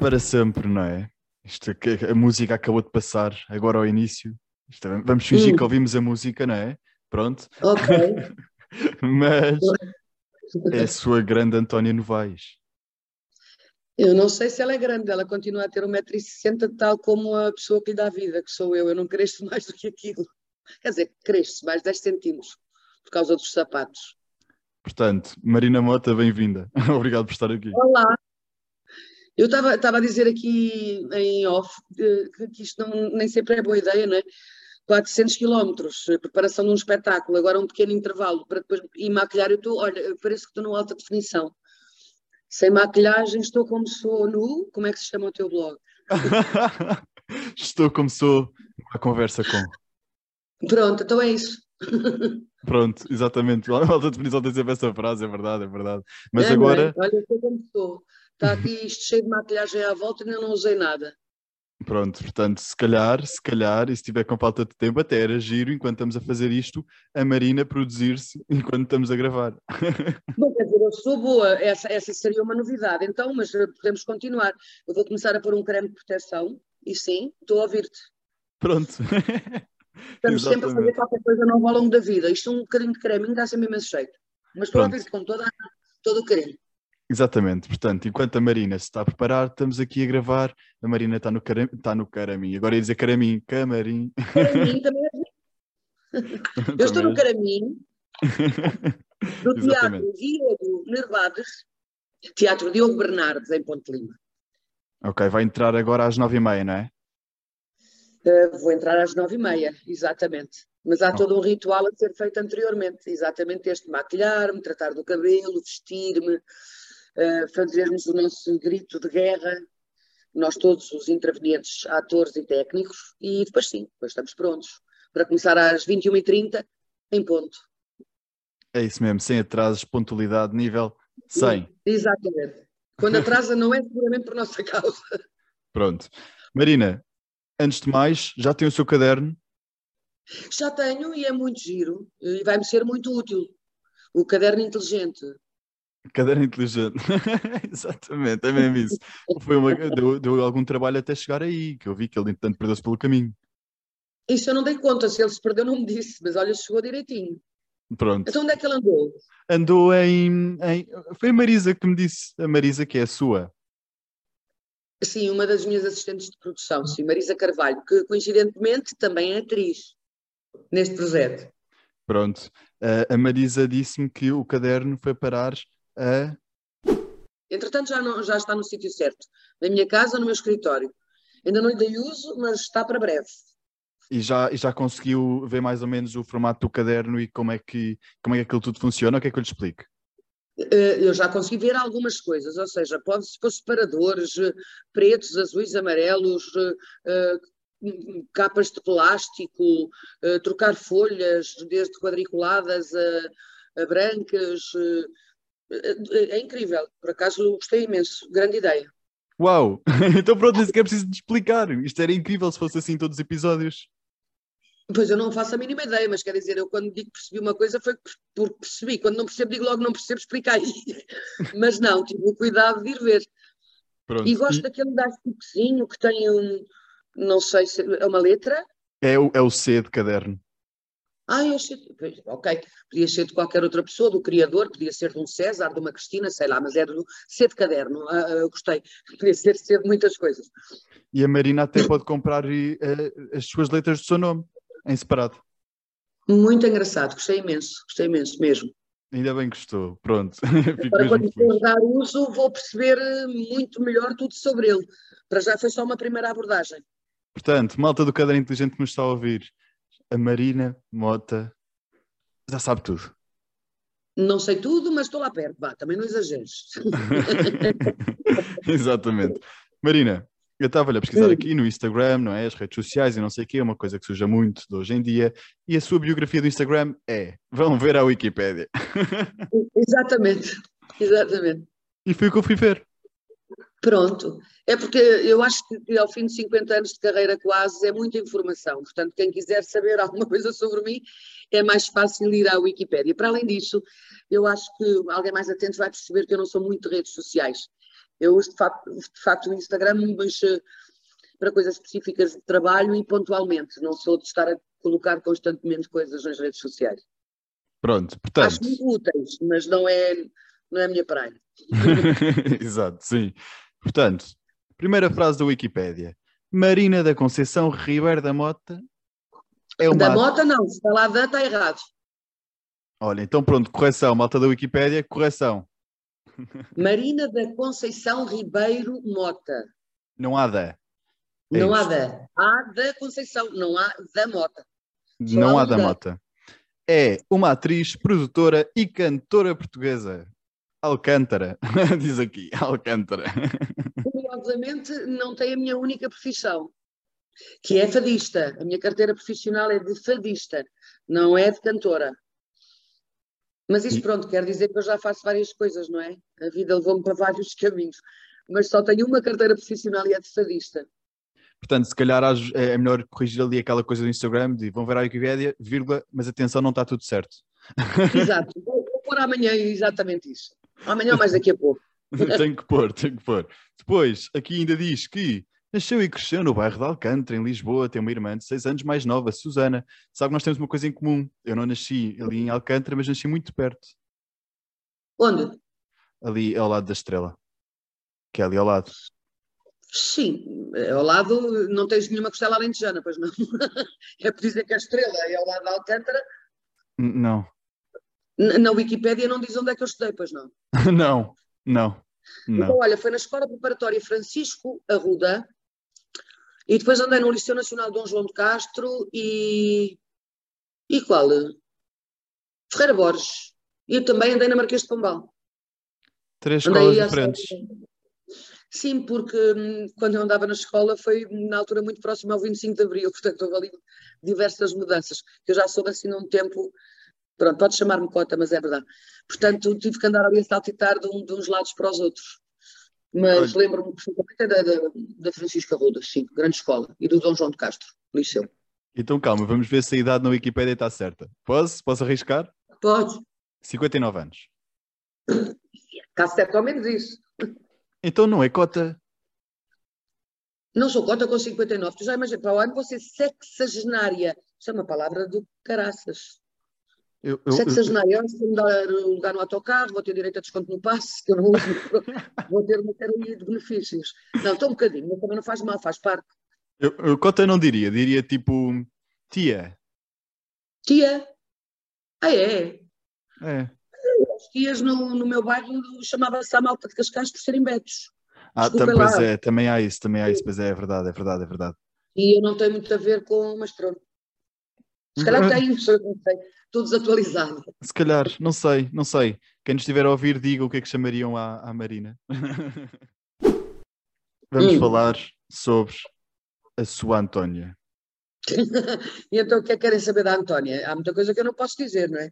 para sempre, não é? Isto, a música acabou de passar agora ao início. Isto, é, vamos fingir hum. que ouvimos a música, não é? Pronto. Ok. Mas é a sua grande Antónia Novaes. Eu não sei se ela é grande, ela continua a ter 1,60m, tal como a pessoa que lhe dá vida, que sou eu. Eu não cresço mais do que aquilo. Quer dizer, cresço mais 10 centímetros por causa dos sapatos. Portanto, Marina Mota, bem-vinda. Obrigado por estar aqui. Olá. Eu estava a dizer aqui em off que, isto não, nem sempre é boa ideia, não é? 400 quilómetros, preparação de um espetáculo, agora um pequeno intervalo para depois ir maquilhar. Eu estou, olha, parece que estou numa alta definição. Sem maquilhagem, estou como sou nu. Como é que se chama o teu blog? estou como sou a conversa com. Pronto, então é isso. Pronto, exatamente. A alta definição tem sempre essa frase, é verdade, é verdade. Mas é, agora. É? Olha, estou como sou. Está aqui isto cheio de maquilhagem à volta e ainda não usei nada. Pronto, portanto, se calhar, se calhar, e se tiver com falta de tempo, até era giro, enquanto estamos a fazer isto, a Marina produzir-se enquanto estamos a gravar. Bom, quer dizer, eu sou boa, essa, essa seria uma novidade, então, mas eh, podemos continuar. Eu vou começar a pôr um creme de proteção, e sim, estou a ouvir-te. Pronto. Estamos sempre a fazer qualquer coisa nova ao longo da vida. Isto um bocadinho de creme dá sempre imenso jeito. Mas estou Pronto. a ouvir-te com toda, todo o carinho. Exatamente, portanto, enquanto a Marina se está a preparar, estamos aqui a gravar. A Marina está no, cara, está no Caramim, agora ia dizer Caramim, Camarim. Também é Eu estou no Caramim, do Teatro Diogo Nervades, Teatro Diogo Bernardes, em Ponte Lima. Ok, vai entrar agora às nove e meia, não é? Uh, vou entrar às nove e meia, exatamente. Mas há oh. todo um ritual a ser feito anteriormente, exatamente este maquilhar-me, tratar do cabelo, vestir-me, fazermos o nosso grito de guerra, nós todos os intervenientes, atores e técnicos, e depois sim, depois estamos prontos para começar às 21h30 em ponto. É isso mesmo, sem atrasos, pontualidade, nível 100. Exatamente. Quando atrasa não é seguramente por nossa causa. Pronto. Marina, antes de mais, já tem o seu caderno? Já tenho e é muito giro e vai-me ser muito útil. O caderno inteligente. Caderno inteligente. Exatamente, é mesmo isso. Foi uma, deu, deu, algum trabalho até chegar aí, que eu vi que ele, entanto, perdeu-se pelo caminho. Isso eu não dei conta, se ele se perdeu, não me disse, mas olha, chegou direitinho. Pronto. Então onde é que ele andou? Andou em, em. Foi a Marisa que me disse, a Marisa, que é a sua. Sim, uma das minhas assistentes de produção, sim, Marisa Carvalho, que coincidentemente também é atriz neste projeto. Pronto. A Marisa disse-me que o caderno foi parar a. Entretanto, já, não, já está no sítio certo. Na minha casa, no meu escritório. Ainda não lhe dei uso, mas está para breve. E já, e já conseguiu ver mais ou menos o formato do caderno e como é que, como é que aquilo tudo funciona? O que é que eu lhe explico? Eh, eu já consegui ver algumas coisas, ou seja, pode-se pôr separadores eh, pretos, azuis, amarelos, eh, capas de plástico, trocar folhas desde quadriculadas a, a brancas, é, incrível, por acaso gostei imenso, grande ideia. Uau! então pronto, nem sequer preciso de explicar. Isto era incrível se fosse assim todos os episódios. Pois eu não faço a mínima ideia, mas quer dizer, eu quando digo que percebi uma coisa foi porque percebi. Quando não percebo, digo logo não percebo, explica aí. mas não, tive o cuidado de ir ver. Pronto. E gosto e... daquele dasticozinho que tem um, não sei se é uma letra. É o, é o C de caderno. Ah, eu achei, ok, podia ser de qualquer outra pessoa, do criador, podia ser de um César, de uma Cristina, sei lá, mas é do ser de caderno, ah, ah, eu gostei, podia ser, ser de muitas coisas. E a Marina até pode comprar uh, as suas letras do seu nome, em separado. Muito engraçado, gostei imenso, gostei imenso mesmo. Ainda bem que gostou, pronto. Para quando for dar uso, vou perceber muito melhor tudo sobre ele. Para já foi só uma primeira abordagem. Portanto, malta do caderno inteligente que nos está a ouvir, a Marina Mota já sabe tudo. Não sei tudo, mas estou lá perto, vá, também não exageres. Exatamente. Marina, eu estava a pesquisar aqui no Instagram, não é? As redes sociais e não sei o quê, é uma coisa que surge muito de hoje em dia. E a sua biografia do Instagram é: vão ver a Wikipédia. exatamente, exatamente. E foi o que eu fui ver. Pronto. É porque eu acho que ao fim de 50 anos de carreira quase é muita informação. Portanto, quem quiser saber alguma coisa sobre mim, é mais fácil ir à Wikipédia. Para além disso, eu acho que alguém mais atento vai perceber que eu não sou muito de redes sociais. Eu uso de facto, de facto o Instagram, mas para coisas específicas de trabalho e pontualmente. Não sou de estar a colocar constantemente coisas nas redes sociais. Pronto, portanto. Acho muito úteis, mas não é, não é a minha praia. Exato, sim. Portanto, primeira frase da Wikipédia. Marina da Conceição Ribeiro da Mota é uma... Da Mota não, se está lá da está errado. Olha, então pronto, correção, malta da Wikipédia, correção. Marina da Conceição Ribeiro Mota. Não há da. É não isto. há da. Há da Conceição, não há da Mota. Só não há da, da Mota. É uma atriz, produtora e cantora portuguesa. Alcântara, diz aqui, Alcântara. Curiosamente, não tem a minha única profissão, que é fadista. A minha carteira profissional é de fadista, não é de cantora. Mas isso, pronto, quer dizer que eu já faço várias coisas, não é? A vida levou-me para vários caminhos. Mas só tenho uma carteira profissional e é de fadista. Portanto, se calhar é melhor corrigir ali aquela coisa do Instagram de vão ver a Wikipedia, vírgula, mas atenção, não está tudo certo. Exato, vou pôr amanhã exatamente isso. Amanhã ou mais daqui a pouco. tenho que pôr, tenho que pôr. Depois, aqui ainda diz que nasceu e cresceu no bairro de Alcântara, em Lisboa, tem uma irmã de 6 anos mais nova, Susana. Sabe que nós temos uma coisa em comum. Eu não nasci ali em Alcântara, mas nasci muito perto. Onde? Ali ao lado da estrela. Que é ali ao lado. Sim, ao lado não tens nenhuma costela alentejana, pois não? é por dizer que a estrela é ao lado da Alcântara. Não. Na Wikipédia não diz onde é que eu estudei, pois não? não, não, não. Então, olha, foi na Escola Preparatória Francisco Arruda e depois andei no Liceu Nacional Dom João de Castro e. E qual? Ferreira Borges. E eu também andei na Marquês de Pombal. Três escolas diferentes. Sim, porque hum, quando eu andava na escola foi na altura muito próxima ao 25 de Abril, portanto houve ali diversas mudanças. Eu já soube assim num tempo Pronto, pode chamar-me cota, mas é verdade. Portanto, tive que andar ali a saltitar de, um, de uns lados para os outros. Mas lembro-me perfeitamente da, da, da Francisca Ruda, sim, grande escola, e do Dom João de Castro, liceu. Então calma, vamos ver se a idade na Wikipédia está certa. Posso? Posso arriscar? Pode. 59 anos. Está certo ao menos isso. Então não é cota. Não sou cota com 59. Tu já imaginas, para o ano vou ser sexagenária. Isso é uma palavra do caraças. Eu, eu, Sexagenário, se me dar lugar no autocarro, vou ter direito a desconto no passe, que eu não uso, vou ter uma série de benefícios. Não, estou um bocadinho, mas também não faz mal, faz parte. Eu, eu cota não diria, diria tipo tia. Tia? Ah, é? É. As tias no, no meu bairro chamava-se a malta de Cascais por serem betos. Ah, tam, pois é, também há isso, também há isso, pois é, é verdade, é verdade, é verdade. E eu não tenho muito a ver com, mas pronto. Se calhar não sei tudo desatualizado. Se calhar, não sei, não sei. Quem nos estiver a ouvir, diga o que é que chamariam à, à Marina. Vamos hum. falar sobre a sua Antónia. e então o que é que querem saber da Antónia? Há muita coisa que eu não posso dizer, não é?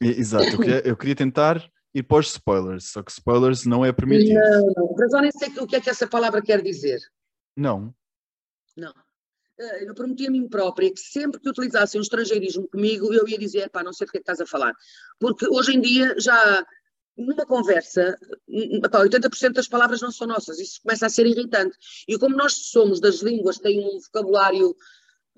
Exato, eu queria, eu queria tentar ir para os spoilers, só que spoilers não é permitido. Não, não, mas eu nem sei o que é que essa palavra quer dizer. Não. Não. Eh, eu prometi a mim própria que sempre que utilizassem um estrangeirismo comigo, eu ia dizer, pá, não sei do que é que estás a falar. Porque hoje em dia já, numa conversa, pá, 80% das palavras não são nossas, isso começa a ser irritante. E como nós somos das línguas, tem um vocabulário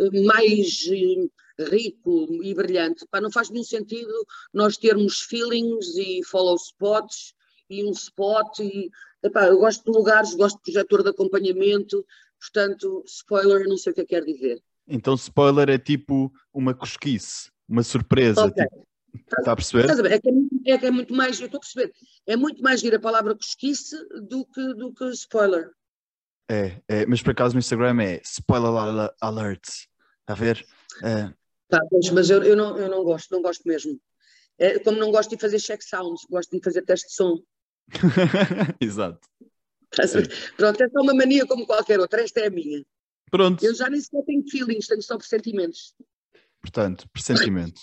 eh, mais eh, rico e brilhante, pá, não faz nenhum sentido nós termos feelings e follow spots e um spot e, epá, eu gosto de lugares, gosto de projetor de acompanhamento, Portanto, spoiler, não sei o que é quer dizer. Então, spoiler é tipo uma cosquice, uma surpresa. Okay. Tipo, está a perceber? Estás a ver? É que é, muito, é que é muito mais, eu estou a perceber, é muito mais vir a palavra cosquice do que, do que spoiler. É, é, mas por acaso no Instagram é spoiler alert. Está a ver? É. Tá, mas eu, eu, não, eu não gosto, não gosto mesmo. É, como não gosto de fazer check sounds, gosto de fazer teste de som. Exato. Pronto, é só uma mania como qualquer outra, esta é a minha. Pronto. Eu já nem sequer tenho feelings, tenho só pressentimentos. Portanto, pressentimento.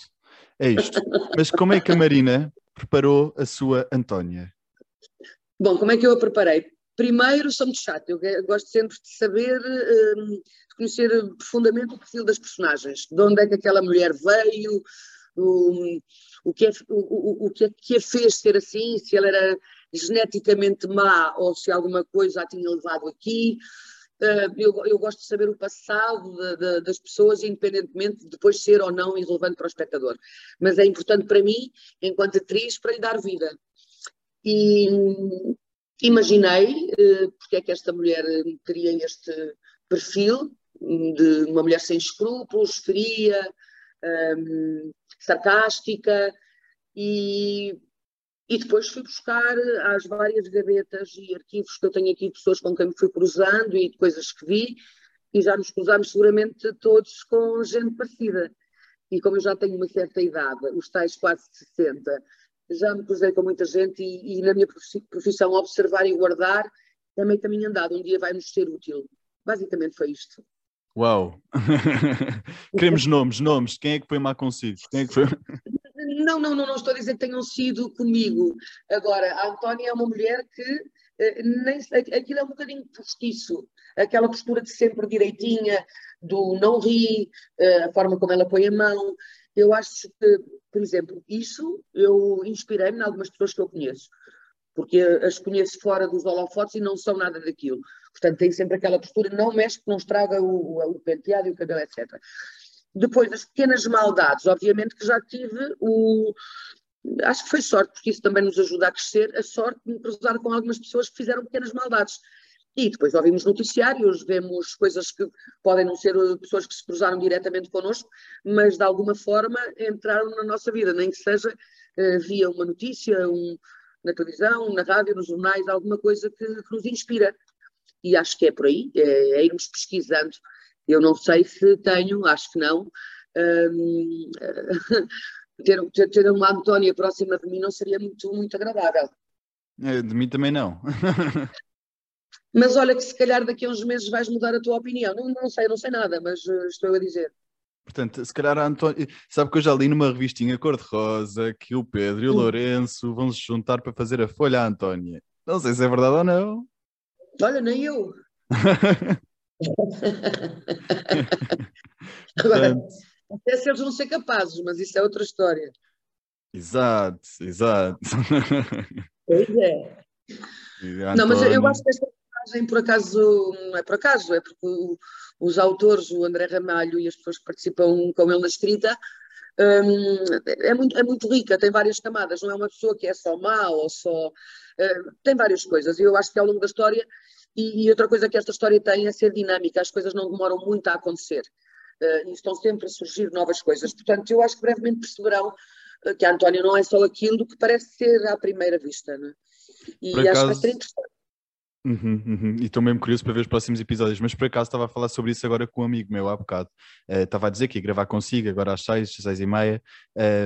É isto. Mas como é que a Marina preparou a sua Antónia? Bom, como é que eu a preparei? Primeiro, sou muito chato, eu gosto sempre de saber, hum, de conhecer profundamente o perfil das personagens, de onde é que aquela mulher veio, o, o, que, é, o, o, que é que a fez ser assim, se ela era geneticamente má ou se alguma coisa a tinha levado aqui. Uh, eu, eu, gosto de saber o passado de, de, das pessoas, independentemente de depois ser ou não irrelevante para o espectador. Mas é importante para mim, enquanto atriz, para lhe dar vida. E imaginei uh, porque é que esta mulher teria este perfil de uma mulher sem escrúpulos, fria, um, sarcástica, e, e depois fui buscar às várias gavetas e arquivos que eu tenho aqui, pessoas com quem me fui cruzando e de coisas que vi, e já nos cruzámos seguramente todos com gente parecida. E como eu já tenho uma certa idade, os tais quase 60, já me cruzei com muita gente e, e na minha profissão observar e guardar também caminho andado, um dia vai nos ser útil. Basicamente foi isto. Uau! Queremos nomes, nomes. Quem é que foi má consigo? Quem é que foi... Não, não, não, não estou a dizer que tenham sido comigo. Agora, a Antónia é uma mulher que eh, nem, aquilo é um bocadinho postiço. Aquela postura de sempre direitinha, do não ri, eh, a forma como ela põe a mão. Eu acho que, por exemplo, isso eu inspirei-me em algumas pessoas que eu conheço porque as conheço fora dos holofotes e não são nada daquilo. Portanto, tem sempre aquela postura, não mexe, não estraga o, o, penteado e o cabelo, etc. Depois, as pequenas maldades, obviamente que já tive o. Acho que foi sorte, porque isso também nos ajuda a crescer, a sorte de me cruzar com algumas pessoas que fizeram pequenas maldades. E depois ouvimos noticiários, vemos coisas que podem não ser pessoas que se cruzaram diretamente connosco, mas de alguma forma entraram na nossa vida, nem que seja uh, via uma notícia, um, na televisão, na rádio, nos jornais, alguma coisa que, que nos inspira. E acho que é por aí, é, é, irmos pesquisando. Eu não sei se tenho, acho que não. Hum, ter, ter, ter, uma Antónia próxima de mim não seria muito, muito agradável. É, de mim também não. mas olha que se calhar daqui a uns meses vais mudar a tua opinião. Não, não sei, não sei nada, mas uh, estou a dizer. Portanto, se calhar a António. Sabe que eu já li numa revistinha cor-de-rosa que o Pedro e o Lourenço vão se juntar para fazer a folha à Antónia. Não sei se é verdade ou não. Olha, nem eu. Agora, até se eles vão ser capazes, mas isso é outra história. Exato, exato. Pois é. Não, mas eu acho que esta personagem, por acaso, não é por acaso, é porque os autores, o André Ramalho e as pessoas que participam com ele na escrita, um, é, muito, é muito rica, tem várias camadas, não é uma pessoa que é só má ou só. Uh, tem várias coisas, e eu acho que ao longo da história. E, e, outra coisa que esta história tem é ser dinâmica, as coisas não demoram muito a acontecer. Uh, e estão sempre a surgir novas coisas. Portanto, eu acho que brevemente perceberão uh, que a Antónia não é só aquilo que parece ser à primeira vista. Né? E Por acho acaso, que vai ser interessante. Uhum, uhum. E estou mesmo curioso para ver os próximos episódios, mas por acaso estava a falar sobre isso agora com um amigo meu há bocado. Uh, estava a dizer que ia gravar consigo agora às seis, seis e meia.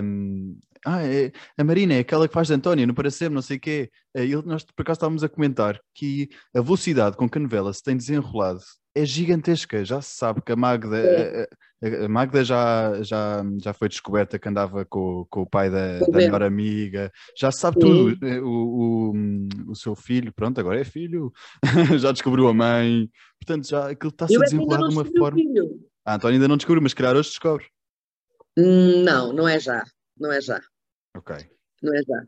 Um, ah, é, a Marina é aquela que faz de António, no parecer, não sei o quê. Ele, nós por acaso estávamos a comentar que a velocidade com que a novela se tem desenrolado é gigantesca. Já se sabe que a Magda, é. a, a, Magda já, já, já foi descoberta que andava com, com o pai da, da melhor amiga, já se sabe tudo. Eh, o, o, o, seu filho, pronto, agora é filho, já descobriu a mãe. Portanto, já aquilo está-se a desenrolar de uma forma. A António ainda não descobriu, mas calhar hoje descobre. Hum, não, não é já. Não é já. Ok. Não é já.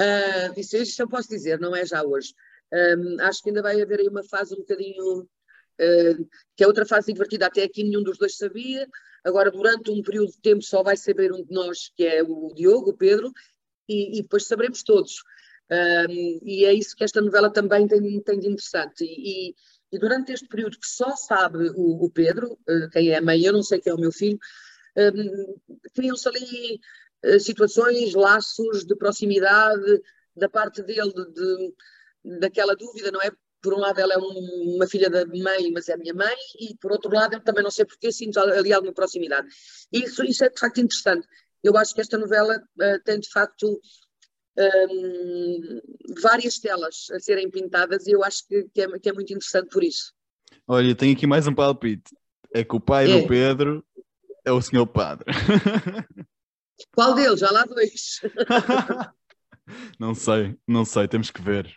Uh, isso, isso eu posso dizer, não é já hoje. Um, acho que ainda vai haver aí uma fase um bocadinho que é outra fase divertida. Até aqui nenhum dos dois sabia. Agora, durante um período de tempo, só vai saber um de nós, que é o Diogo, o Pedro, e, e depois saberemos todos. Um, e é isso que esta novela também tem, tem de interessante. E, e, durante este período que só sabe o, o Pedro, uh, quem é a mãe, eu não sei quem é o meu filho, um, criam-se ali uh, situações, laços de proximidade da parte dele, de, daquela dúvida, não é? por um lado ela é um, uma filha da mãe, mas é minha mãe, e por outro lado eu também não sei porque sinto ali alguma proximidade. Isso, isso é de facto interessante. Eu acho que esta novela uh, tem de facto um, várias telas a serem pintadas e eu acho que, que, é, que, é, muito interessante por isso. Olha, tenho aqui mais um palpite. É que o pai é. do Pedro é o senhor padre. Qual deles? Já lá dois. Não sei, não sei, temos que ver.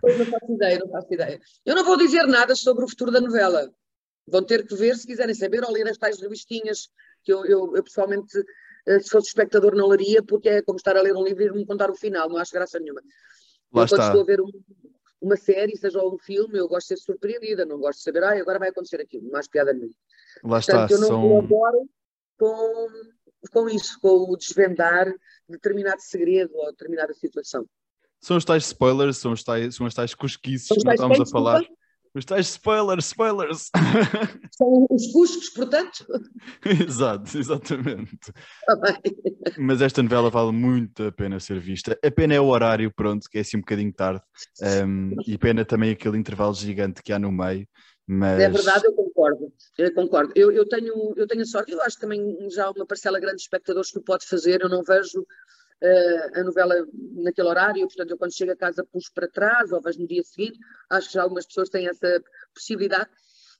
Pois não faço ideia, não faço ideia. Eu não vou dizer nada sobre o futuro da novela. Vão ter que ver se quiserem saber ou ler as tais revistinhas, que eu, eu, eu pessoalmente, eh, se fosse espectador, não leria, porque é como estar a ler um livro e me contar o final, não acho graça nenhuma. Lá eu, está. estou a ver um, uma série, seja um filme, eu gosto de ser surpreendida, não gosto de saber, ah, agora vai acontecer aquilo, mais piada nenhuma. Lá está. Portanto, eu não São... colaboro com, com isso, com o desvendar determinado segredo ou determinada situação. São os tais spoilers, são, os tais, são as tais cosquices que nós estamos a falar. desculpa? Os tais spoilers, spoilers. São os cuscos, portanto. Exato, exatamente. Tá. Mas esta novela vale muito a pena ser vista. A pena é o horário, pronto, que é assim um bocadinho tarde. Um, e pena também aquele intervalo gigante que há no meio. Mas É verdade, eu concordo. Eu concordo. Eu, eu, tenho, eu tenho a sorte, eu acho que também já há uma parcela grande de espectadores que o pode fazer. Eu não vejo eh, a novela naquele horário, portanto, eu quando chego a casa puxo para trás ou vejo no dia seguinte. Acho que já algumas pessoas têm essa possibilidade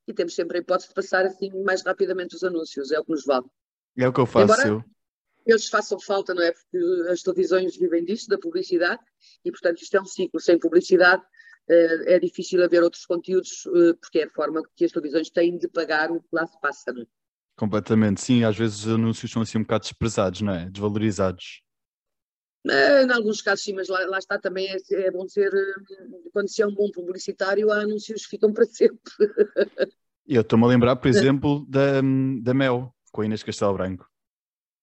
e temos sempre a hipótese de passar assim mais rapidamente os anúncios, é o que nos vale. é o que eu faço. Embora- eu. Eles façam falta, não é? Porque as televisões vivem disto, da publicidade, e portanto isto é um ciclo. Sem publicidade eh, é difícil haver outros conteúdos, eh, porque é a forma que as televisões têm de pagar o que lá se passa, não é? Completamente, sim. Às vezes os anúncios são assim um bocado desprezados, não é? Desvalorizados. Eh, Em alguns casos, sim, mas lá, lá está também, é, é bom ser, eh, quando se é um bom publicitário, há anúncios que ficam para sempre. Eu estou-me a lembrar, por exemplo, da, da Mel, com a Inês Castelo Branco.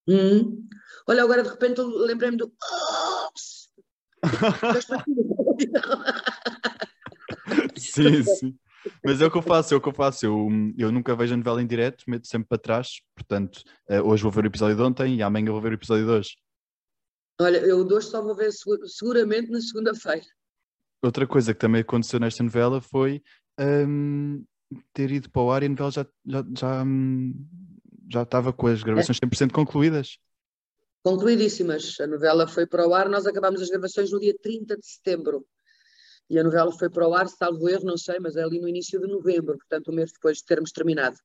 Hum. Olha, agora de repente lembrei-me do. Sim, sim. Mas é o que eu faço, é o que eu faço. Eu, eu nunca vejo a novela em direto, meto sempre para trás. Portanto, eh, hoje vou ver o episódio de ontem e amanhã vou ver o episódio de hoje. Olha, eu hoje só vou ver segu- seguramente na segunda-feira. Outra coisa que também aconteceu nesta novela foi hum, ter ido para o ar e a novela já, já, já, hum, já estava com as gravações 100% concluídas. Concluidíssimas. A novela foi para o ar, nós acabámos as gravações no dia 30 de setembro. E a novela foi para o ar, salvo erro, não sei, mas é ali no início de novembro, portanto, um mês depois de termos terminado.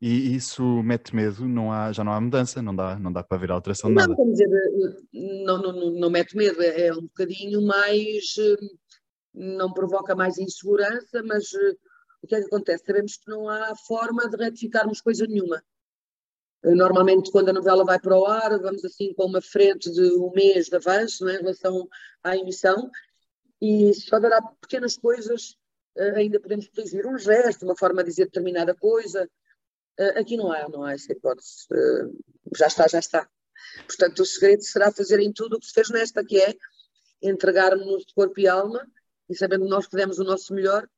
E isso mete medo, não há, já não há mudança, não dá, não dá para ver alteração Não, nada. dizer, eh, não, não, não, não mete medo, é, é um bocadinho mais. eh, Não provoca mais insegurança, mas eh, o que é que acontece? Sabemos que não há forma de retificarmos coisa nenhuma. Normalmente, quando a novela vai para o ar, vamos assim com uma frente de um mês de avanço é, em relação à emissão, e houver há pequenas coisas, ainda podemos corrigir um gesto, uma forma de dizer determinada coisa. Eh, Aqui não há, não há essa hipótese. Eh, Já está, já está. Portanto, o segredo será fazerem tudo o que se fez nesta, que é entregarmos de corpo e alma e sabendo que nós que demos o nosso melhor,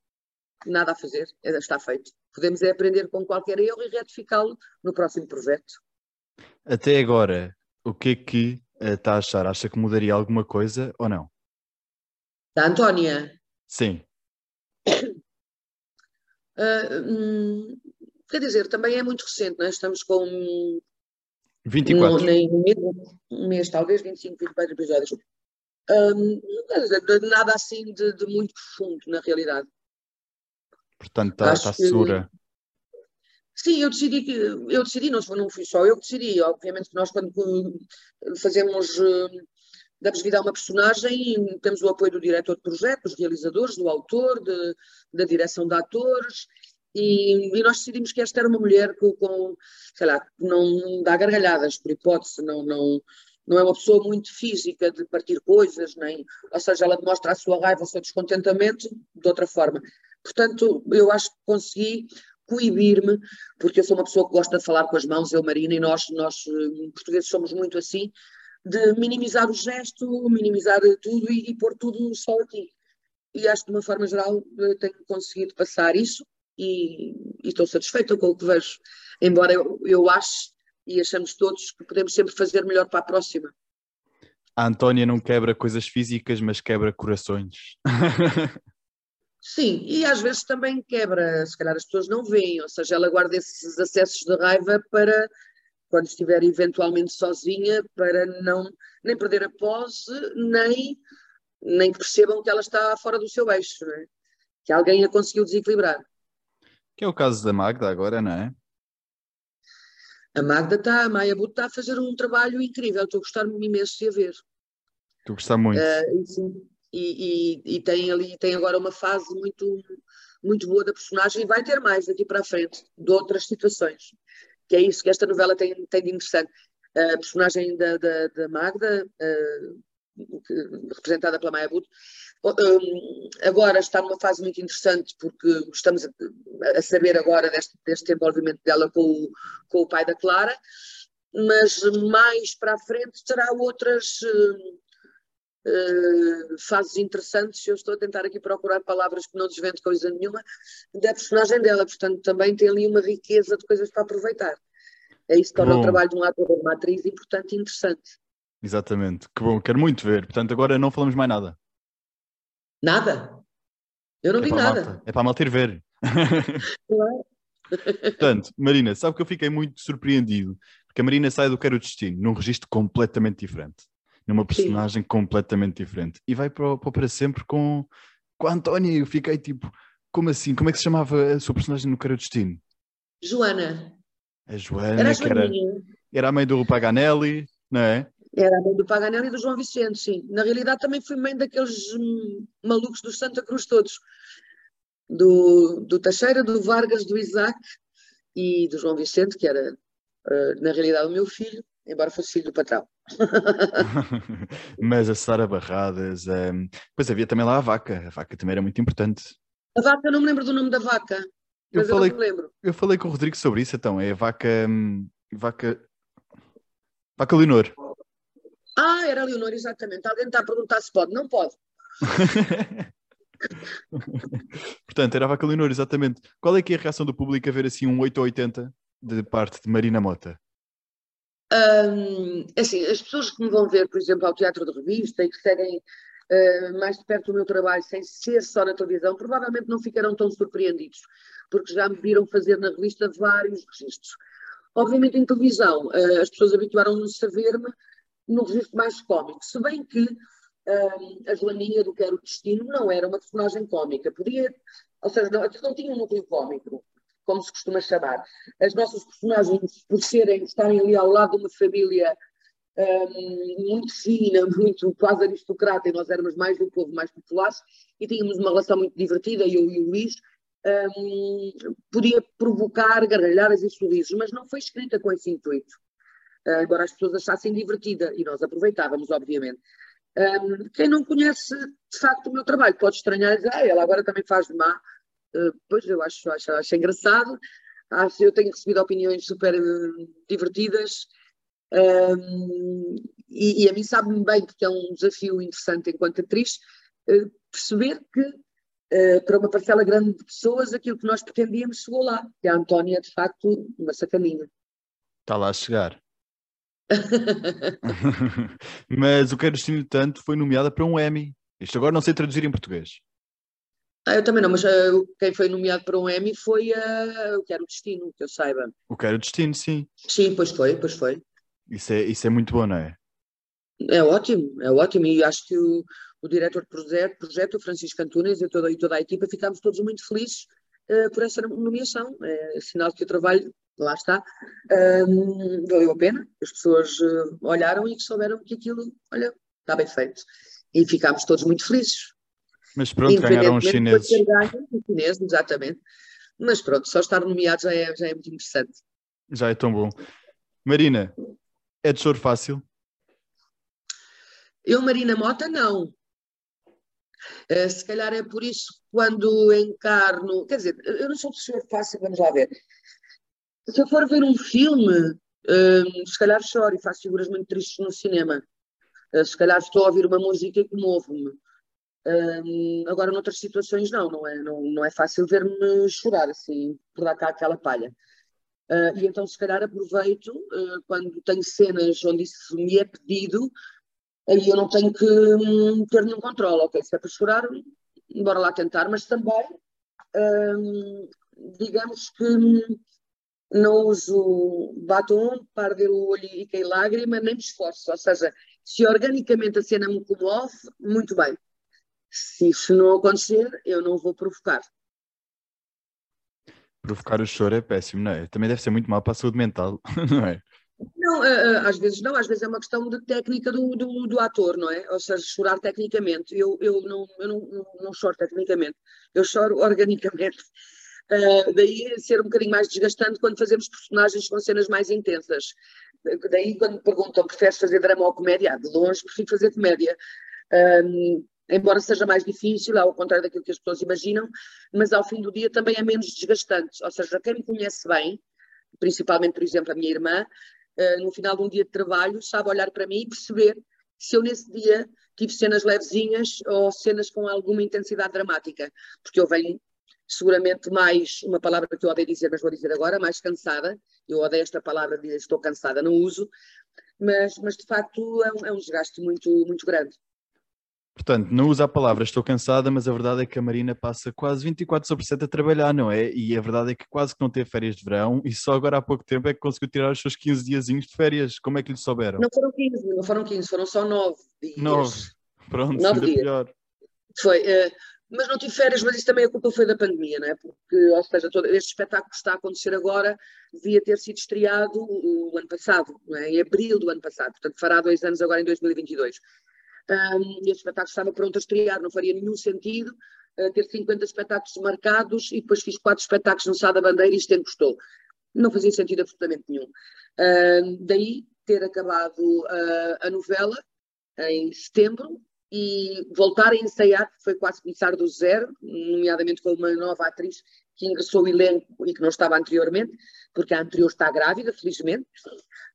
nada a fazer, é- está feito. Podemos é aprender com qualquer erro e retificá-lo no próximo projeto. Até agora, o que é que eh, está a achar? Acha que mudaria alguma coisa ou não? Da Antónia, Sim. ah, hum, quer dizer, também é muito recente, não é? estamos com 24. não, nem um mês, um talvez 25, 24 episódios. Hum, quer dizer, de- nada assim de, de muito profundo, na realidade. Portanto, está, está que- segura. Sim, eu decidi que eu decidi, não, não fui só eu que decidi. Obviamente que nós quando fazemos, eh, damos vida a uma personagem, temos o apoio do diretor de projeto, dos realizadores, do autor, de- da direção de atores, e, e nós decidimos que esta era uma mulher com, com, sei lá, que não dá gargalhadas, por hipótese, não, não, não é uma pessoa muito física de partir coisas, nem, ou seja, ela demonstra a sua raiva, o seu descontentamento de outra forma. Portanto, eu acho que consegui coibir-me, porque eu sou uma pessoa que gosta de falar com as mãos, eu, Marina, e nós, nós eh, portugueses somos muito assim, de minimizar o gesto, minimizar tudo e, e pôr tudo só aqui. E acho que de uma forma geral eh, tenho conseguido passar isso e, e estou satisfeita com o que vejo. Embora eu, eu ache e achamos todos que podemos sempre fazer melhor para a próxima. A Antónia não quebra coisas físicas, mas quebra corações. Sim, e às vezes também quebra, se calhar as pessoas não veem, ou seja, ela guarda esses acessos de raiva para quando estiver eventualmente sozinha, para não nem perder a posse, nem, nem que percebam que ela está fora do seu eixo, é? que alguém a conseguiu desequilibrar. Que é o caso da Magda agora, não é? A Magda está, a Maia Buto está a fazer um trabalho incrível, estou a gostar imenso de a ver. Tu gostar muito. E, sim, e, e- e tem ali, tem agora uma fase muito, muito boa da personagem e vai ter mais daqui para a frente, de outras situações. Que é isso que esta novela tem, tem de interessante. A personagem da, da, da Magda, eh, representada pela Maia Buto, agora está numa fase muito interessante porque estamos a, a saber agora deste, deste envolvimento dela com o, com o pai da Clara, mas mais para a frente terá outras uh, uh, fases interessantes. Eu estou a tentar aqui procurar palavras que não desvendo coisa nenhuma da personagem dela, portanto também tem ali uma riqueza de coisas para aproveitar. É isso que torna o trabalho de um ator ou de uma atriz importante e interessante. Exatamente, que bom, quero muito ver. Portanto, agora não falamos mais nada. Nada? Eu não é digo nada. Malta. É para a malta ir ver. Claro. Portanto, Marina, sabe que eu fiquei muito surpreendido, porque a Marina sai do Quero o Destino, num registro completamente diferente, numa personagem Sim. completamente diferente, e vai para, para, para sempre com, com a Antónia. Eu fiquei tipo, como assim? Como é que se chamava a sua personagem no Quero o Destino? Joana. A Joana, era a, que era, era a mãe do Paganelli, não é? Era a mãe do Paganelli e do João Vicente, sim. Na realidade também fui mãe daqueles hum, malucos do Santa Cruz todos. Do, do Teixeira, do Vargas, do Isaac e do João Vicente, que era, uh, na realidade, o meu filho, embora fosse filho do patrão. Mas a Sara Barradas, um, pois havia também lá a vaca, a vaca também era muito importante. A vaca, eu não me lembro do nome da vaca. Eu falei, eu, eu, falei com o Rodrigo sobre isso, então, é a vaca. Hum, vaca. Vaca Leonor. Ah, era a Leonor, exatamente. Alguém está a perguntar se pode. Não pode. Portanto, era a Vaca Leonor, exatamente. Qual é que é a reação do público a ver assim um 8 ou 80 de parte de Marina Mota? Um, é assim, as pessoas que me vão ver, por exemplo, ao Teatro de Revista e que seguem uh, mais de perto o meu trabalho sem ser só na televisão, provavelmente não ficarão tão surpreendidos, porque já me viram fazer na revista vários registros. Obviamente, em televisão, uh, as pessoas habituaram-se a ver-me no registro mais cómico, se bem que um, a Joaninha do Quero Destino não era uma personagem cómica, podia, ou seja, não, não tinha um núcleo cómico, como se costuma chamar. As nossas personagens, por serem, estarem ali ao lado de uma família um, muito fina, muito quase aristocrata, e nós éramos mais do povo, mais populares, e tínhamos uma relação muito divertida, eu e o Luís, um, podia provocar gargalhadas e sorrisos, mas não foi escrita com esse intuito. Uh, embora as pessoas achassem divertida, e nós aproveitávamos, obviamente. Um, quem não conhece de facto o meu trabalho pode estranhar e dizer, ah, ela agora também faz de má. Uh, pois eu acho, acho, acho engraçado, acho, eu tenho recebido opiniões super uh, divertidas um, e, e, a mim sabe-me bem, porque é um desafio interessante enquanto atriz, uh, perceber que para uma parcela grande de pessoas aquilo que nós pretendíamos chegou lá, que a Antónia de facto uma sacaninha. Está lá a chegar. Mas o Quero Destino Tanto foi nomeada para um Emmy. Isto agora não sei traduzir em português. Ah, eu também não, mas uh, quem foi nomeado para um Emmy foi uh, o Quero Destino, que eu saiba. O Quero Destino, sim. Sim, pois foi, pois foi. Isso é, isso é muito bom, não é? É ótimo, é ótimo. E acho que o, o diretor de projeto, projeto Francisco Antunes e toda, e toda a equipa ficámos todos muito felizes uh, por essa nomeação. É sinal que o trabalho lá está, um, valeu a pena, as pessoas uh, olharam e souberam que aquilo, olha, está bem feito. E ficámos todos muito felizes. Mas pronto, ganharam os chineses. Ganho, os chineses, exatamente. Mas pronto, só estar nomeado já é, já é muito interessante. Já é tão bom. Marina, é de choro fácil? Eu, Marina Mota, não. Uh, se calhar é por isso quando encarno. Quer dizer, eu não sou de choro fácil, vamos lá ver. Se eu for ver um filme, um, se calhar choro e faço figuras muito tristes no cinema. Uh, se calhar estou a ouvir uma música e comovo-me. Um, agora, noutras situações, não, não é, não, não é fácil ver-me chorar, assim, por dar cá aquela palha. Uh, e então, se calhar, aproveito uh, quando tenho cenas onde isso me é pedido, aí eu não tenho que um, ter nenhum controle, ok? Se é para chorar, bora lá tentar, mas também, um, digamos que não uso batom para ver o olho e cair lágrima, nem me esforço. Ou seja, se organicamente a cena me comove, muito bem. Se isso não acontecer, eu não vou provocar. Provocar o choro é péssimo, não é? Também deve ser muito mal para a saúde mental, não é? Não, eh, eh, às vezes não, às vezes é uma questão de técnica do, do, do ator, não é? Ou seja, chorar tecnicamente. Eu, eu, não, eu não, não, não choro tecnicamente, eu choro organicamente. Uh, daí ser um bocadinho mais desgastante quando fazemos personagens com cenas mais intensas. daí quando me perguntam, preferes fazer drama ou comédia? Ah, de longe prefiro fazer comédia. Um, embora seja mais difícil, ao contrário daquilo que as pessoas imaginam, mas ao fim do dia também é menos desgastante. Ou seja, quem me conhece bem, principalmente, por exemplo, a minha irmã, uh, no final de um dia de trabalho, sabe olhar para mim e perceber se eu nesse dia tive cenas levezinhas ou cenas com alguma intensidade dramática, porque eu venho seguramente mais, uma palavra que eu odeio dizer, mas vou dizer agora, mais cansada, eu odeio esta palavra de estou cansada, não uso, mas, mas de facto é um, é um desgaste muito, muito grande. Portanto, não usa a palavra estou cansada, mas a verdade é que a Marina passa quase 24 sobre 7 a trabalhar, não é? E a verdade é que quase que não teve férias de verão e só agora há pouco tempo é que conseguiu tirar os seus 15 diazinhos de férias. Como é que lhe souberam? Não foram 15, não foram 15, foram só 9 dias. 9, pronto, 9 dias. Foi, uh, mas não tive férias, mas isso também a culpa foi da pandemia, não é? Porque, ou seja, todo este espetáculo que está a acontecer agora devia ter sido estreado o, ano passado, não é? em abril do ano passado, portanto fará dois anos agora em 2022 um, este espetáculo estava pronto a estrear, não faria nenhum sentido uh, ter 50 espetáculos marcados e depois fiz quatro espetáculos no Sá da Bandeira e isto encostou. Não fazia sentido absolutamente nenhum. Uh, daí ter acabado uh, a novela em setembro e voltar a ensaiar, que foi quase começar do zero, nomeadamente com uma nova atriz que ingressou o elenco e que não estava anteriormente, porque a anterior está grávida, felizmente,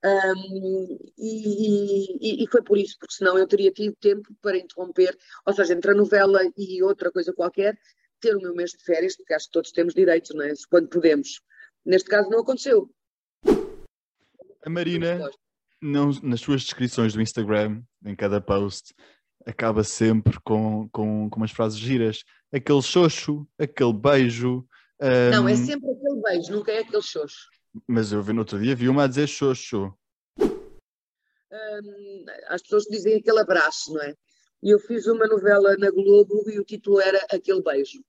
um, e, e, e, foi por isso, porque senão eu teria tido tempo para interromper, ou seja, entre a novela e outra coisa qualquer, ter o meu mês de férias, porque acho que todos temos direitos, não é? Quando podemos. Neste caso não aconteceu. A Marina, não, nas suas descrições do Instagram, em cada post, acaba sempre com, com, com umas frases giras. Aquele xoxo, aquele beijo, um... Não, é sempre aquele beijo, nunca é aquele xoxo. Mas eu vi no outro dia, vi uma a dizer xoxo. Um, as pessoas dizem aquele abraço, não é? E eu fiz uma novela na Globo e o título era Aquele Beijo.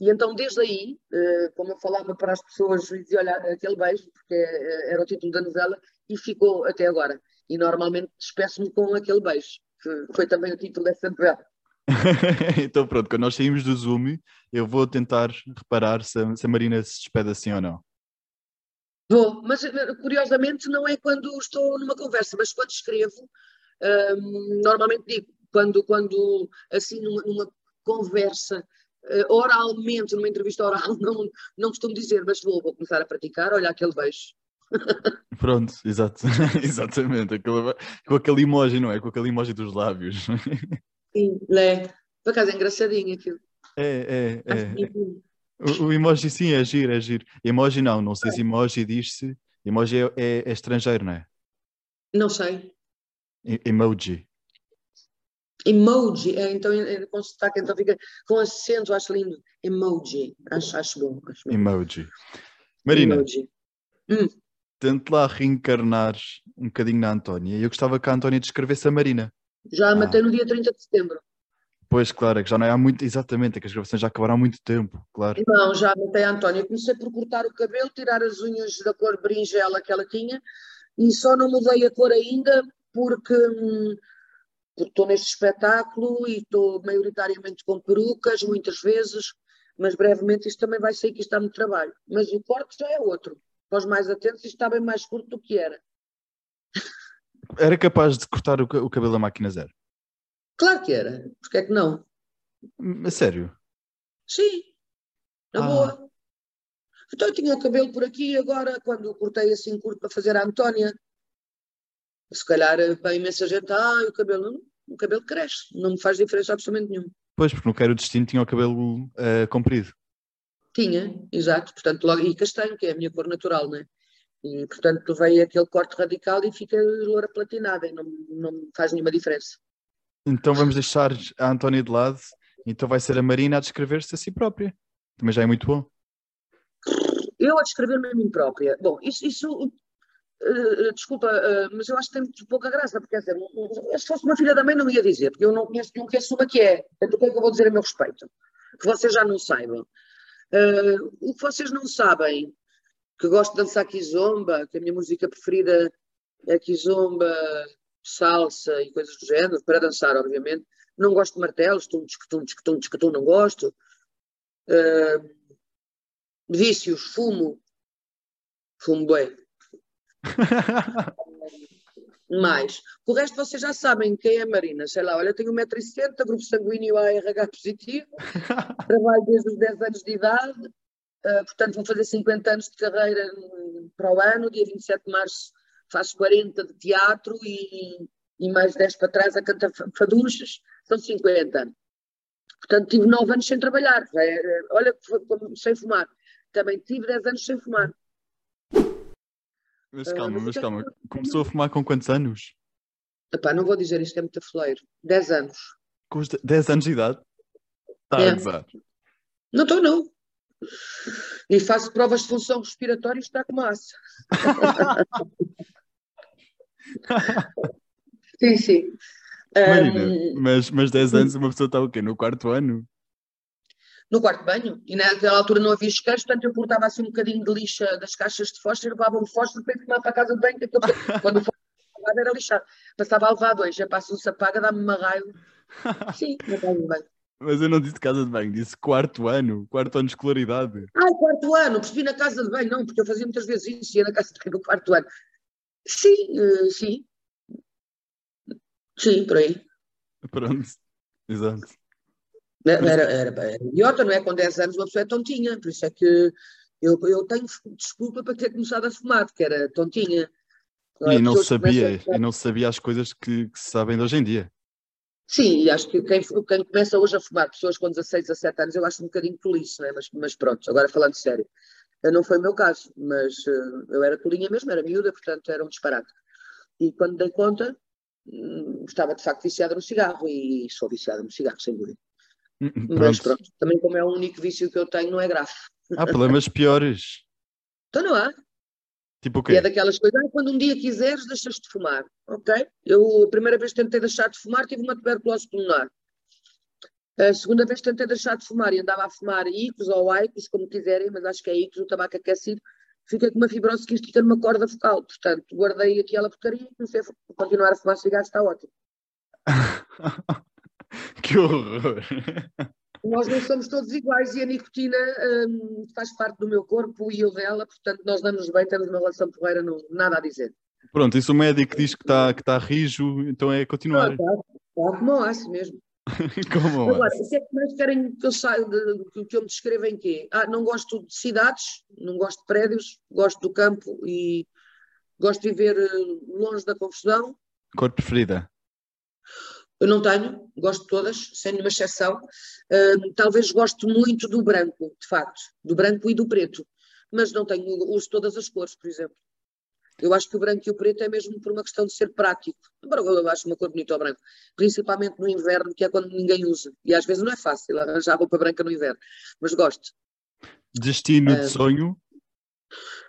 E então, desde aí, uh, como eu falava para as pessoas, dizia, olha, aquele beijo, porque uh, era o título da novela, e ficou até agora. E normalmente despeço-me com aquele beijo, que foi também o título dessa novela. então pronto, quando nós saímos do Zoom, eu vou tentar reparar se a, se a Marina se despede assim ou não. Vou, mas eh, curiosamente não é quando estou numa conversa, mas quando escrevo, um, normalmente digo, quando, quando assim numa, numa conversa uh, oralmente, numa entrevista oral, não, não costumo dizer, mas vou, vou começar a praticar, olha aquele beijo. Pronto, exato, exatamente, aquele, com aquele emoji, não é? Com aquele emoji dos lábios. Sim, é. Por acaso é engraçadinho aquilo. É, é, é. O, o, emoji sim é giro, é giro. Emoji não, não sei se emoji diz-se. Emoji é, é, é, estrangeiro, não é? Não sei. E, emoji. Emoji, é, então é, com sotaque, então fica com acento, acho lindo. Emoji, acho, acho bom. Acho bom. Emoji. Marina, Emoji. Hum. Tente lá reencarnar um bocadinho na Antónia. Eu gostava que a Antónia descrevesse a Marina. Já a matei ah. no dia 30 de setembro. Pois, claro, é que já não é há muito, exatamente, é que as gravações já acabaram há muito tempo, claro. Não, já matei a Antónia. Comecei por cortar o cabelo, tirar as unhas da cor berinjela que ela tinha e só não mudei a cor ainda porque, hum, porque estou neste espetáculo e estou maioritariamente com perucas, muitas vezes, mas brevemente isto também vai sair que isto dá muito trabalho. Mas o corte já é outro. Para os mais atentos, isto está bem mais curto do que era. Era capaz de cortar o, o cabelo da máquina zero? Claro que era. Porquê é que não? A sério? Sim. Na ah. boa. Então eu tinha o cabelo por aqui agora, quando cortei assim curto para fazer a Antónia, se calhar para imensa gente, ah, o cabelo, o cabelo cresce, não me faz diferença absolutamente nenhuma. Pois, porque no Quero Destino tinha o cabelo uh, comprido. Tinha, exato, portanto, logo, e castanho, que é a minha cor natural, não é? E, portanto, veio aquele corte radical e fica loura platinada, e não, não faz nenhuma diferença. Então vamos deixar a Antónia de lado, então vai ser a Marina a descrever-se a si própria. Também já é muito bom. Eu a descrever-me a mim própria. Bom, isso, isso uh, desculpa, uh, mas eu acho que tem muito pouca graça, porque dizer, se fosse uma filha da mãe não ia dizer, porque eu não conheço nenhum que assuma que é. Então o que é que eu vou dizer a meu respeito? Que vocês já não saibam. Uh, o que vocês não sabem que gosto de dançar kizomba, que a minha música preferida é kizomba, salsa e coisas do género, para dançar, obviamente. Não gosto de martelos, tum, tum, tum, tum, não gosto. Uh, vícios, fumo. Fumo bem. Mais. O resto vocês já sabem quem é Marina. Sei lá, olha, tenho 1,70m, grupo sanguíneo ARH positivo, trabalho desde os 10 anos de idade, uh, portanto vou fazer 50 anos de carreira para o ano, dia 27 de março faço 40 de teatro e, e mais 10 para trás a cantar faduchas, são 50. Portanto, tive 9 anos sem trabalhar. Olha, sem fumar. Também tive 10 anos sem fumar. Mas calma, mas calma. Começou a fumar com quantos anos? Epá, não vou dizer isto, é muito foleiro. 10 anos. Com os 10 anos de idade? Está é. a gozar. Não estou, não. E faço provas de função respiratória e está com massa. sim, sim. Marina, um, mas, mas 10 anos uma pessoa está o quê? No quarto ano? No quarto banho, e naquela altura não havia isqueiros, portanto eu cortava assim um bocadinho de lixa das caixas de fósforo, levava um fósforo para ir tomar para a casa de banho, que quando o fósforo era lixado. Passava a levar dois, já passa se apaga, dá-me uma raiva. Sim, na casa de banho. Mas eu não disse casa de banho, disse quarto ano, quarto ano de escolaridade. Ah, quarto ano, percebi na casa de banho, não, porque eu fazia muitas vezes isso, ia na casa de banho no quarto ano. Sim, uh, sim. Sim, por aí. Pronto, exato. Era, era, era, idiota, não é? Com 10 anos uma pessoa é tontinha, por isso é que eu, eu tenho desculpa para ter começado a fumar, porque era tontinha. E não sabia, e não sabia as coisas que, que, se sabem de hoje em dia. Sim, e acho que quem, quem começa hoje a fumar, pessoas com 16, 17 anos, eu acho um bocadinho tolice, não é? Mas, mas pronto, agora falando sério. Não foi o meu caso, mas uh, eu era tolinha mesmo, era miúda, portanto era um disparate. E quando dei conta, um, estava de facto viciada no cigarro e sou viciada no cigarro, sem dúvida. Hum, hum, pronto. Mas pronto, também como é o único vício que eu tenho, não é grave. Há problemas piores. Então não há. Tipo o quê? E é daquelas coisas, ah, quando um dia quiseres, deixas de fumar, ok? Eu, a primeira vez que tentei deixar de fumar, tive uma tuberculose pulmonar. A segunda vez que tentei deixar de fumar e andava a fumar Icos ou Aicos, como quiserem, mas acho que é Icos, o tabaco aquecido, fiquei com uma fibrose quística numa corda focal. Portanto, guardei aquela porcaria e comecei a continuar a fumar cigarros, está ótimo. que horror! Nós não somos todos iguais e a nicotina hum, faz parte do meu corpo e eu dela, portanto nós damos bem, temos uma relação porreira, não, nada a dizer. Pronto, isso o médico diz que está que tá rijo, então é continuar. Está tá, como aço mesmo. como Agora, que é que mais querem que eu, saia de, que eu me descreva em quê? Ah, não gosto de cidades, não gosto de prédios, gosto do campo e gosto de viver eh, longe da confusão. Cor preferida? Eu não tenho, gosto de todas, sem nenhuma exceção. Uh, talvez gosto muito do branco, de facto, do branco e do preto, mas não tenho, uso todas as cores, por exemplo. Eu acho que o branco e o preto é mesmo por uma questão de ser prático. Embora eu acho uma cor bonita ao branco, principalmente no inverno, que é quando ninguém usa. E às vezes não é fácil arranjar roupa branca no inverno, mas gosto. Destino uh, de sonho?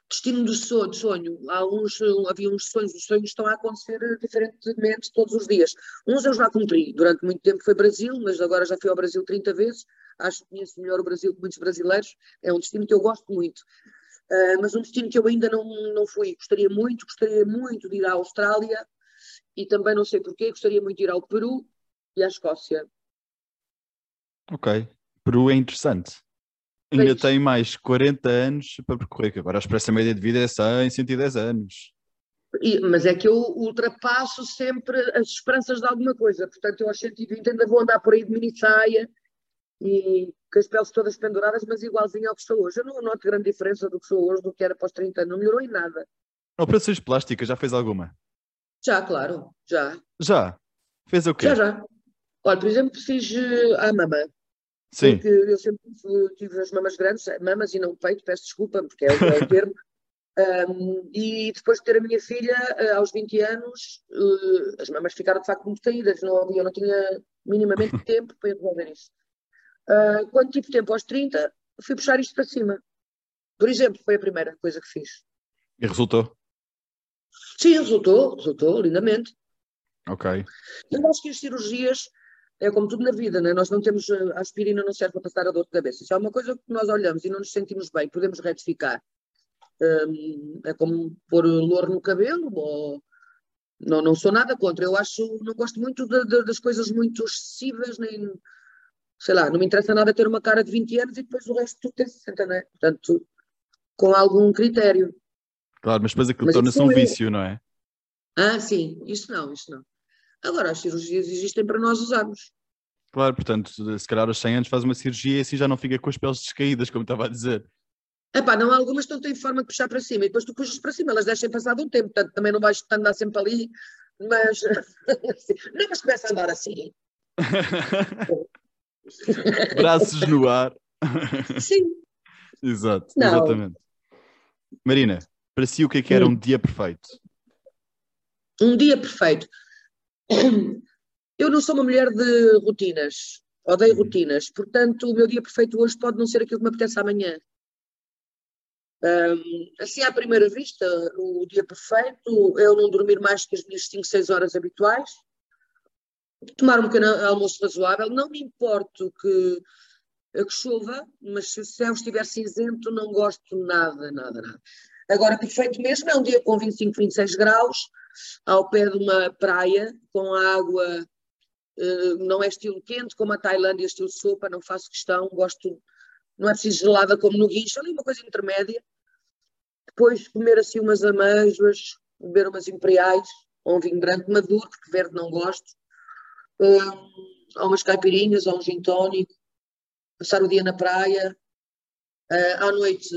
Destino do sonho, sonho. Há uns, havia uns sonhos, os sonhos estão a acontecer diferentemente todos os dias. Uns eu já cumpri, durante muito tempo foi Brasil, mas agora já fui ao Brasil 30 vezes, acho que conheço melhor o Brasil que muitos brasileiros, é um destino que eu gosto muito. Uh, mas um destino que eu ainda não, não fui, gostaria muito, gostaria muito de ir à Austrália e também não sei porquê, gostaria muito de ir ao Peru e à Escócia. Ok, Peru é interessante ainda tem mais 40 anos para percorrer, que agora a expressa média de vida é 100, 110 anos. E, mas é que eu ultrapasso sempre as esperanças de alguma coisa, portanto eu aos 120 ainda vou andar por aí de mini saia e com as peles todas penduradas, mas igualzinho ao que sou hoje. Eu não noto grande diferença do que sou hoje do que era após 30 anos, não melhorou em nada. Operações plásticas, já fez alguma? Já, claro, já. Já? Fez o quê? Já, já. Olha, por exemplo, fiz uh, a mama. Sim. Porque eu sempre tive as mamas grandes, mamas e não peito, peço desculpa, porque é o, é o termo. Um, e depois de ter a minha filha, uh, aos 20 anos, uh, as mamas ficaram de facto muito caídas, não eu não tinha minimamente tempo para resolver isso. Uh, quando tive tempo aos 30, fui puxar isto para cima. Por exemplo, foi a primeira coisa que fiz. E resultou? Sim, resultou, resultou lindamente. Ok. Eu acho que as cirurgias é como tudo na vida, né? nós não temos, eh, a aspirina não serve para passar a dor de cabeça. Se há uma coisa que nós olhamos e não nos sentimos bem, podemos retificar. Um, é como pôr louro no cabelo, ou... não, não sou nada contra. Eu acho, não gosto muito de, de, das coisas muito excessivas, nem, sei lá, não me interessa nada ter uma cara de 20 anos e depois o resto tudo tem 60, né? Portanto, com algum critério. Claro, mas depois aquilo torna-se um vício, não é? Ah, sim, isso não, isso não. Agora, as cirurgias existem para nós usarmos. Claro, portanto, se calhar aos 100 anos faz uma cirurgia e assim já não fica com as peles descaídas, como estava a dizer. Epá, não há algumas que não têm forma de puxar para cima, e depois tu puxas para cima, elas deixam passar um tempo, portanto também não vais andar sempre ali, mas não, mas começa a andar assim. Braços no ar. Sim. Exato, não. exatamente. Marina, para si o que é que era um dia perfeito? Um dia perfeito. Eu não sou uma mulher de rotinas, odeio uhum. rotinas, portanto o meu dia perfeito hoje pode não ser aquilo que me apetece amanhã. Um, assim, à primeira vista, o dia perfeito é eu não dormir mais que as minhas 5, 6 horas habituais, tomar um pequeno almoço razoável, não me importo que, que chova, mas se o céu estiver cinzento, não gosto nada, nada, nada. Agora, perfeito mesmo é um dia com 25, 26 graus, ao pé de uma praia, com água, uh, não é estilo quente, como a Tailândia, estilo sopa, não faço questão, gosto não é preciso gelada como no guincho, ali uma coisa intermédia. Depois comer assim umas amêijoas, beber umas imperiais, ou um vinho branco maduro, porque verde não gosto, um, ou umas caipirinhas, ou um gin tónico, passar o dia na praia, uh, à noite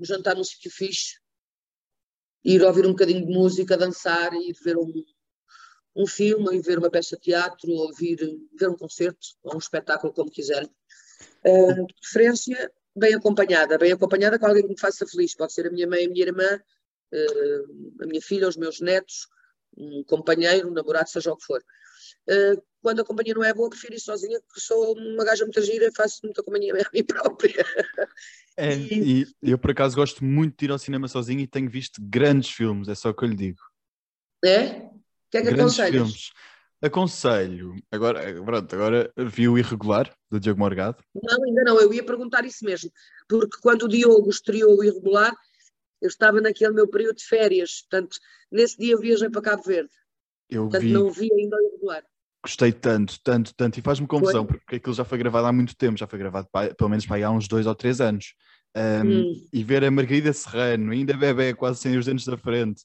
jantar num sítio fixe, ir ouvir um bocadinho de música, dançar, ir ver um, um filme, ir ver uma peça de teatro, ou vir ver um concerto, ou um espetáculo, como quiserem. Uh, de preferência, bem acompanhada, bem acompanhada com alguém que me faça feliz. Pode ser a minha mãe, a minha irmã, uh, a minha filha, os meus netos, um companheiro, um namorado, seja o que for. Uh, quando a companhia não é boa, prefiro ir sozinha, porque sou uma gaja muito gira e faço muita companhia a mim própria. É, e... e eu por acaso gosto muito de ir ao cinema sozinho e tenho visto grandes filmes, é só o que eu lhe digo. É? O que é que grandes aconselhas? Filmes. Aconselho, agora, pronto, agora vi o Irregular, do Diogo Morgado. Não, ainda não, eu ia perguntar isso mesmo, porque quando o Diogo estreou o Irregular, eu estava naquele meu período de férias, portanto, nesse dia eu viajei para Cabo Verde. Eu portanto, vi... não vi ainda o Irregular. Gostei tanto, tanto, tanto, e faz-me confusão, foi. porque aquilo já foi gravado há muito tempo, já foi gravado pelo menos para aí há uns dois ou três anos. Um, hum. E ver a Margarida Serrano, ainda bebê, quase sem os dentes da frente,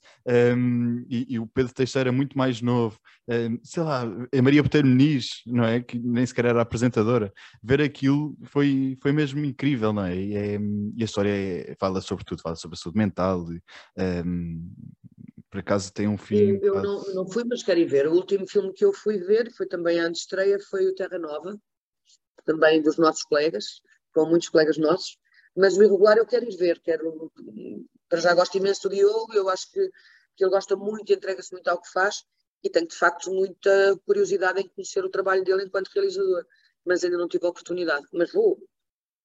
um, e, e, o Pedro Teixeira muito mais novo, um, sei lá, a Maria Botelho Muniz, não é? Que nem sequer era apresentadora. Ver aquilo foi, foi mesmo incrível, não é? E, é, e a história é, fala sobre tudo, fala sobre a saúde mental. Por acaso tem um filme. Eu, não, não, fui, mas quero ir ver. O último filme que eu fui ver foi também a estreia, foi o Terra Nova, também dos nossos colegas, com muitos colegas nossos mas o irregular eu quero ir ver, quero, para já gosto imenso do Diogo, eu acho que, que ele gosta muito entrega-se muito ao que faz e tenho de facto muita curiosidade em conhecer o trabalho dele enquanto realizador, mas ainda não tive a oportunidade, mas vou.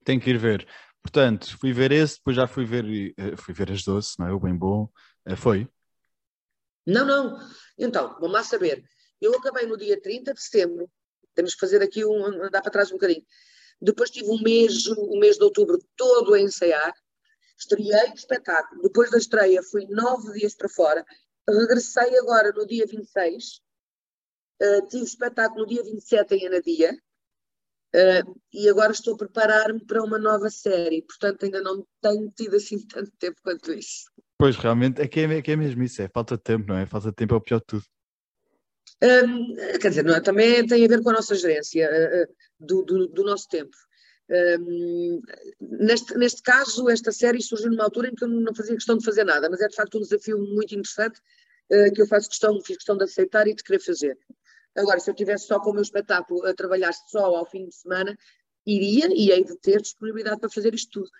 Tenho que ir ver. Portanto, fui ver esse, depois já fui ver, eh, fui ver as doce, não é? O bem bom. Eh, foi? Não, não. Então, vamos lá saber. Eu acabei no dia 30 de setembro, temos que fazer aqui um, andar para trás um bocadinho. Depois tive um mês, o mês de outubro todo a ensaiar. Estreiei o espetáculo. Depois da estreia fui nove dias para fora. Regressei agora no dia 26. Uh, eh, tive espetáculo no dia 27 em Anadia. Uh, e agora estou a preparar-me para uma nova série. Portanto, ainda não tenho tido assim tanto tempo quanto isso. Pois, realmente, é que é, é, que é mesmo isso. É falta de tempo, não é? Falta de tempo é o pior de tudo. Um, quer dizer, não, é? também tem a ver com a nossa gerência uh, do, do, do, nosso tempo. Um, neste, neste caso, esta série surgiu numa altura em que eu não fazia questão de fazer nada, mas é de facto um desafio muito interessante uh, que eu faço questão, fiz questão de aceitar e de querer fazer. Agora, se eu tivesse só com o meu espetáculo a trabalhar só ao fim de semana, iria e hei de ter disponibilidade para fazer isto tudo.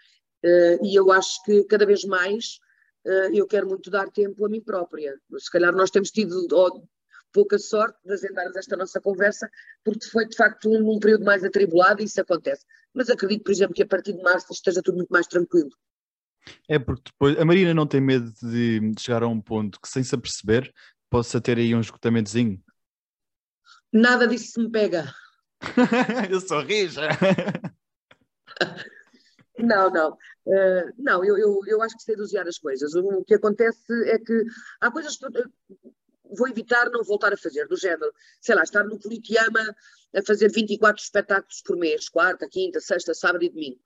Uh, e eu acho que cada vez mais uh, eu quero muito dar tempo a mim própria. Se calhar nós temos tido, pouca sorte de agendarmos esta nossa conversa, porque foi de facto um, um período mais atribulado e isso acontece. Mas acredito, por exemplo, que a partir de março esteja tudo muito mais tranquilo. É porque depois a Marina não tem medo de chegar a um ponto que, sem se aperceber, possa ter aí um esgotamentozinho. Nada disso se me pega. eu sou rija. Não, não. Uh, não, eu, eu, eu acho que sei dosear as coisas. O, o que acontece é que há coisas que vou evitar não voltar a fazer, do género, sei lá, estar no Politeama a fazer 24 espetáculos por mês, quarta, quinta, sexta, sábado e domingo,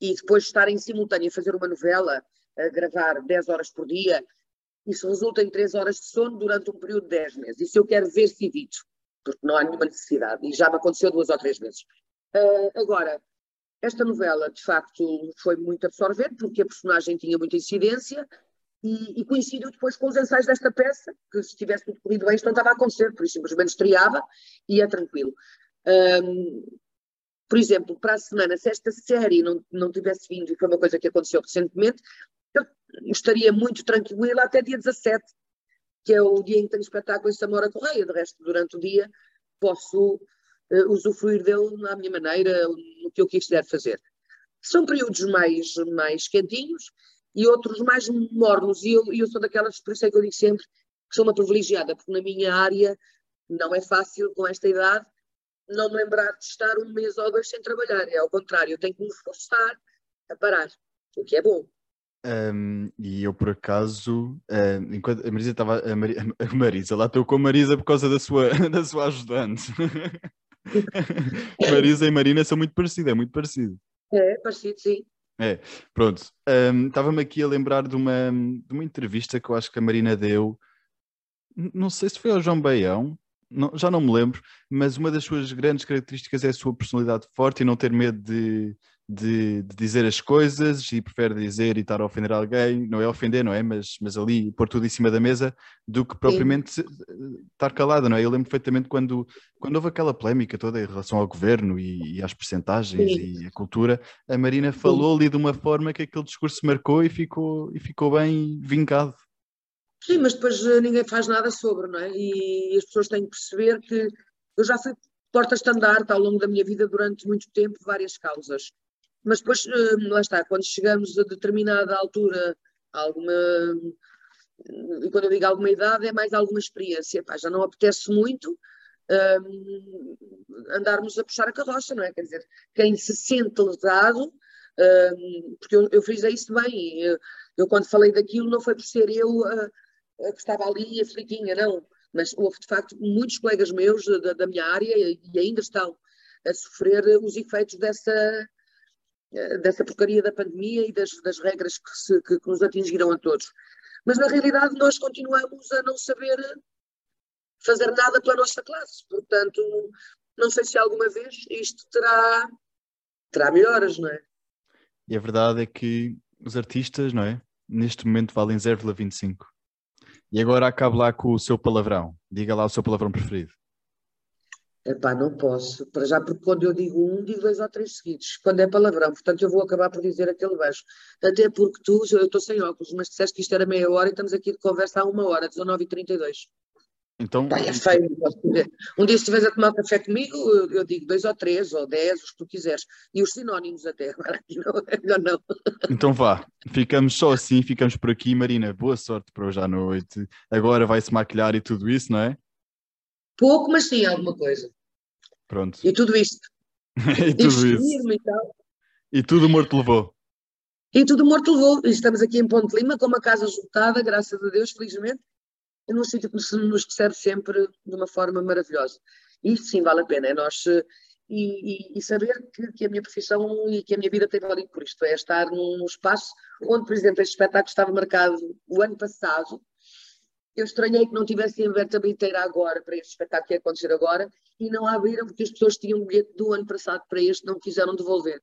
e depois estar em simultâneo a fazer uma novela, a gravar 10 horas por dia, isso resulta em 3 horas de sono durante um período de 10 meses. Isso eu quero ver se evito, porque não há nenhuma necessidade, e já me aconteceu duas ou três vezes. Uh, agora, esta novela, de facto, foi muito absorvente, porque a personagem tinha muita incidência, e, e coincidiu depois com os ensaios desta peça, que se tivesse tudo corrido bem, isto não estava a acontecer, por isso simplesmente estreava e é tranquilo. Um, por exemplo, para a semana, se esta série não, não tivesse vindo, e foi uma coisa que aconteceu recentemente, eu estaria muito tranquila até dia 17, que é o dia em que tenho espetáculo em Samora Correia. De resto, durante o dia, posso uh, usufruir dele à minha maneira, no que eu quiser fazer. São períodos mais, mais quentinhos e outros mais mornos, e eu, eu sou daquelas, por isso é que eu digo sempre que sou uma privilegiada, porque na minha área não é fácil, com esta idade, não me lembrar de estar um mês ou dois sem trabalhar. É ao contrário, eu tenho que me esforçar a parar, o que é bom. Um, e eu, por acaso, um, enquanto a Marisa estava. A, Mar, a Marisa, lá estou com a Marisa por causa da sua, da sua ajudante. Marisa e Marina são muito parecidas, é muito parecido. É, parecido, sim. É, pronto. Um, Estava-me aqui a lembrar de uma, de uma entrevista que eu acho que a Marina deu. Não sei se foi ao João Baião, não, já não me lembro, mas uma das suas grandes características é a sua personalidade forte e não ter medo de, de, de, dizer as coisas e prefere dizer e estar a ofender alguém, não é ofender, não é? Mas, mas ali pôr tudo em cima da mesa do que propriamente Sim. estar calada, não é? Eu lembro perfeitamente quando, quando houve aquela polémica toda em relação ao governo e, e às percentagens Sim. e a cultura, a Marina falou Sim. ali de uma forma que aquele discurso marcou e ficou, e ficou bem vincado. Sim, mas depois eh, ninguém faz nada sobre, não é? E as pessoas têm que perceber que eu já fui porta-estandarte ao longo da minha vida durante muito tempo, várias causas. Mas depois, eh, lá está, quando chegamos a determinada altura, alguma. E quando eu digo alguma idade, é mais alguma experiência. Pá, já não apetece muito um, andarmos a puxar a carroça, não é? Quer dizer, quem se sente lesado, um, porque eu, eu fiz isso bem, eu, eu, quando falei daquilo não foi por ser eu a, a que estava ali aflitinha, não. Mas houve, de facto, muitos colegas meus da, da minha área e ainda estão a sofrer os efeitos dessa, dessa porcaria da pandemia e das, das regras que, se, que, que, nos atingiram a todos. Mas na realidade nós continuamos a não saber fazer nada pela nossa classe. Portanto, não sei se alguma vez isto terá, terá melhoras, não é? E a verdade é que os artistas, não é? Neste momento valem 0,25. E agora acabe lá com o seu palavrão. Diga lá o seu palavrão preferido. Epá, não posso. Para já, porque quando eu digo um, digo dois ou três seguidos. Quando é palavrão, portanto eu vou acabar por dizer aquele baixo. Até porque tu, eu estou sem óculos, mas disseste que isto era meia hora e estamos aqui de conversa há uma hora, 19h32. Então... Pá, é feio, não posso dizer. Um dia se estiveres a tomar café comigo, eu, eu, digo dois ou três, ou dez, os que tu quiseres. E os sinónimos até, agora aqui não, é melhor não. Então vá, ficamos só assim, ficamos por aqui. Marina, boa sorte para hoje à noite. Agora vai-se maquilhar e tudo isso, não é? Pouco, mas sim, alguma coisa. Pronto. E tudo isto. e tudo isso. E, tal. e tudo morto levou. E tudo morto levou. E estamos aqui em Ponte Lima com uma casa juntada, graças a Deus, felizmente, num sítio que nos recebe sempre de uma forma maravilhosa. E isso sim vale a pena. É nós. E, e, e saber que, que, a minha profissão e que a minha vida tem valido por isto. É estar num espaço onde, por exemplo, este espetáculo estava marcado o ano passado eu estranhei que não tivessem aberto a bilheteira agora para este espetáculo que ia acontecer agora e não abriram porque as pessoas tinham um bilhete do ano passado para este não quiseram devolver.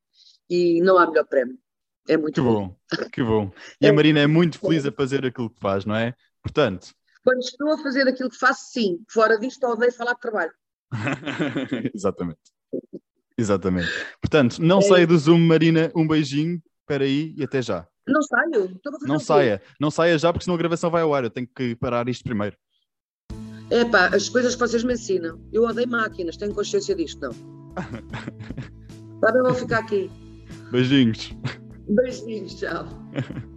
E não há melhor prémio. É muito que bom. bom. Que bom. E é. a Marina é muito feliz a fazer aquilo que faz, não é? Portanto. Quando estou a fazer aquilo que faço, sim. Fora disto, odeio falar de trabalho. Exatamente. Exatamente. Portanto, não é. saia do Zoom, Marina. Um beijinho. Espera aí e até já. Não saio. Não saia. Não saia já, porque senão a gravação vai ao ar. Eu tenho que parar isto primeiro. É pá, as coisas que vocês me ensinam. Eu odeio máquinas, tenho consciência disto, não. Tá bem, vou ficar aqui. Beijinhos. Beijinhos, tchau.